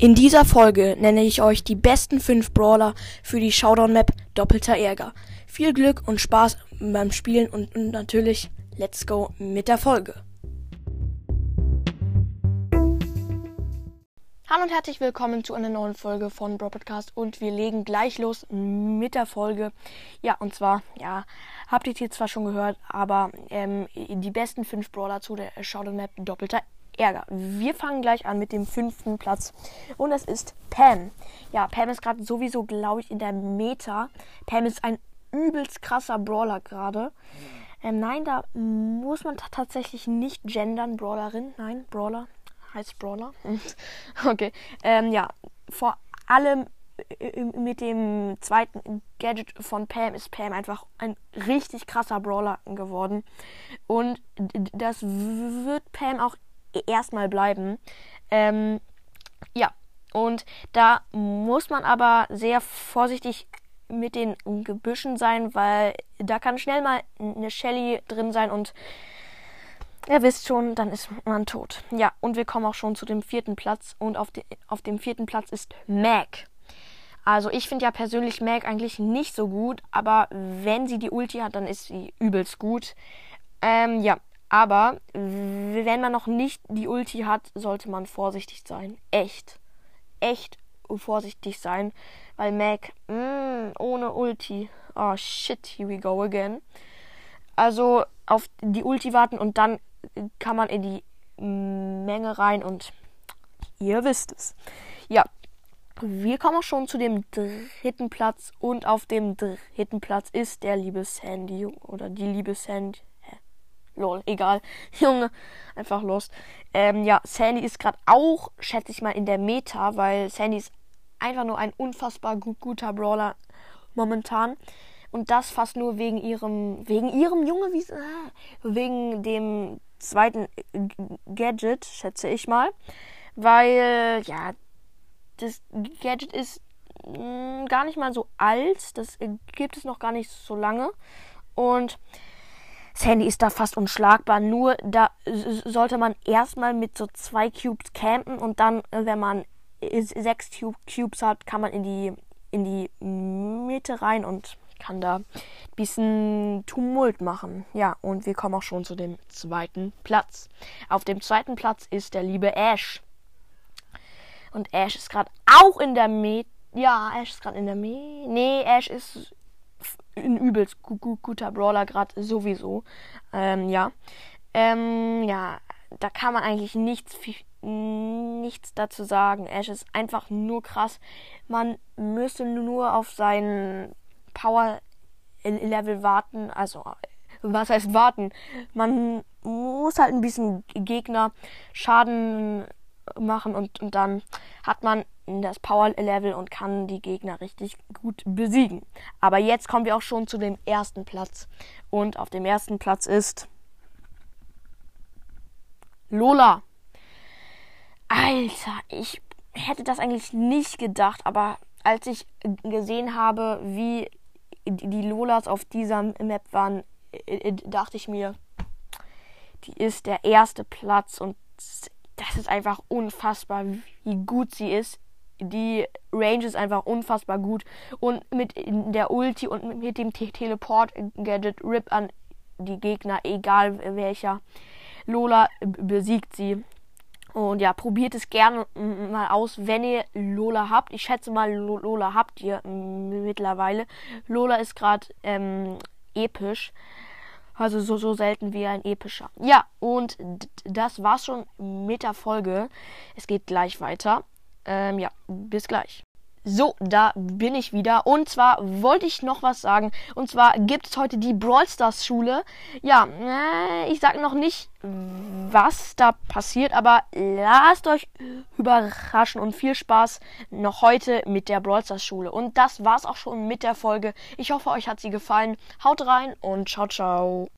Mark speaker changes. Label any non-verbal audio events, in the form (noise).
Speaker 1: In dieser Folge nenne ich euch die besten 5 Brawler für die Showdown-Map Doppelter Ärger. Viel Glück und Spaß beim Spielen und, natürlich let's go mit der Folge. Hallo und herzlich willkommen zu einer neuen Folge von Brawl Podcast und wir legen gleich los mit der Folge. Ja, und zwar, ja, habt ihr jetzt zwar schon gehört, aber ähm, die besten 5 Brawler zu der Showdown Map Doppelter Ärger. Wir fangen gleich an mit dem fünften Platz. Und das ist Pam. Ja, Pam ist gerade sowieso, glaube ich, in der Meta. Pam ist ein übelst krasser Brawler gerade. Ähm, nein, da muss man tatsächlich nicht gendern, Brawlerin. Nein, Brawler. Heißt Brawler. (laughs) okay. Ähm, ja, vor allem äh, mit dem zweiten Gadget von Pam ist Pam einfach ein richtig krasser Brawler geworden. Und das wird Pam auch erstmal bleiben. Ähm, ja, und da muss man aber sehr vorsichtig mit den Gebüschen sein, weil da kann schnell mal eine Shelly drin sein und ihr wisst schon, dann ist man tot. Ja, und wir kommen auch schon zu dem vierten Platz und auf, de auf dem vierten Platz ist Mac. Also ich finde ja persönlich Mac eigentlich nicht so gut, aber wenn sie die Ulti hat, dann ist sie übelst gut. Ähm, ja, aber wenn man noch nicht die Ulti hat, sollte man vorsichtig sein. Echt. Echt vorsichtig sein. Weil Mac, mm, ohne Ulti. Oh shit, here we go again. Also auf die Ulti warten und dann kann man in die Menge rein und ihr wisst es. Ja, wir kommen auch schon zu dem dritten Platz und auf dem dritten Platz ist der liebe Sandy oder die liebe Sandy. Lol, egal. (laughs) Junge, einfach los. Ähm, ja, Sandy ist gerade auch, schätze ich mal, in der Meta, weil Sandy ist einfach nur ein unfassbar gut, guter Brawler momentan. Und das fast nur wegen ihrem, wegen ihrem Junge, wie äh, wegen dem zweiten Gadget, schätze ich mal. Weil, ja, das Gadget ist mh, mm, gar nicht mal so alt. Das gibt es noch gar nicht so lange. Und Sandy ist da fast unschlagbar. Nur da sollte man erstmal mit so zwei Cubes campen und dann, äh, wenn man sechs Cubes hat, kann man in die, in die Mitte rein und kann da ein bisschen Tumult machen. Ja, und wir kommen auch schon zu dem zweiten Platz. Auf dem zweiten Platz ist der liebe Ash. Und Ash ist gerade auch in der Mitte. Ja, Ash ist gerade in der Mitte. Nee, Ash ist ein übelst gu gu guter Brawler gerade sowieso. Ähm, ja. Ähm, ja, da kann man eigentlich nichts, nichts dazu sagen. Ash ist einfach nur krass. Man müsste nur auf sein Power-Level warten. Also, was heißt warten? Man muss halt ein bisschen Gegner Schaden machen und, und dann hat man das Power-Level und kann die Gegner richtig gut besiegen. Aber jetzt kommen wir auch schon zu dem ersten Platz. Und auf dem ersten Platz ist Lola. Alter, ich hätte das eigentlich nicht gedacht, aber als ich gesehen habe, wie die Lolas auf dieser Map waren, äh, äh, dachte ich mir, die ist der erste Platz und das ist einfach unfassbar, wie gut sie ist. Die Range ist einfach unfassbar gut. Und mit der Ulti und mit dem Teleport-Gadget RIP an die Gegner, egal welcher. Lola besiegt sie. Und ja, probiert es gerne mal aus, wenn ihr Lola habt. Ich schätze mal, Lola habt ihr mittlerweile. Lola ist gerade ähm, episch. Also so, so selten wie ein epischer. Ja, und das war's schon mit der Folge. Es geht gleich weiter. Ähm, ja, bis gleich. So, da bin ich wieder. Und zwar wollte ich noch was sagen. Und zwar gibt es heute die Brawl Stars Schule. Ja, äh, ich sage noch nicht, was da passiert, aber lasst euch überraschen und viel Spaß noch heute mit der Brawl Stars Schule. Und das war's auch schon mit der Folge. Ich hoffe, euch hat sie gefallen. Haut rein und ciao, ciao.